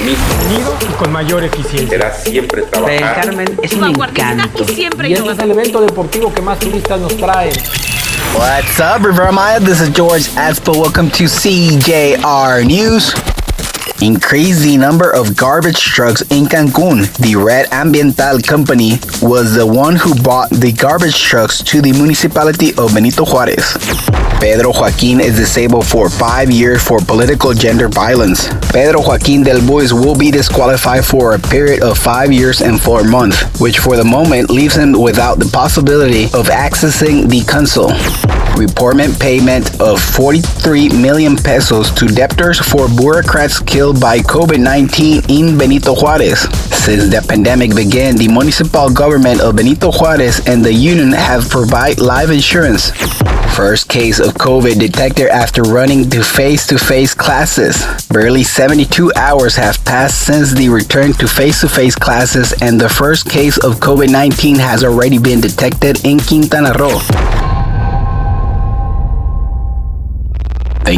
mismo. Unido y con mayor eficiencia. Será siempre trabajar. Carmen es un encanto. y siempre Y este es el evento deportivo que más turistas nos trae. What's up, Riviera Maya? This is George Aspo. Welcome to CJR News. Increase the number of garbage trucks in Cancun. The Red Ambiental Company was the one who bought the garbage trucks to the municipality of Benito Juarez. Pedro Joaquin is disabled for five years for political gender violence. Pedro Joaquin Delbouis will be disqualified for a period of five years and four months, which for the moment leaves him without the possibility of accessing the council. Reportment payment of 43 million pesos to debtors for bureaucrats killed by COVID 19 in Benito Juarez. Since the pandemic began, the municipal government of Benito Juarez and the union have provided life insurance. First case of COVID detected after running to face to face classes. Barely 72 hours have passed since the return to face to face classes, and the first case of COVID 19 has already been detected in Quintana Roo.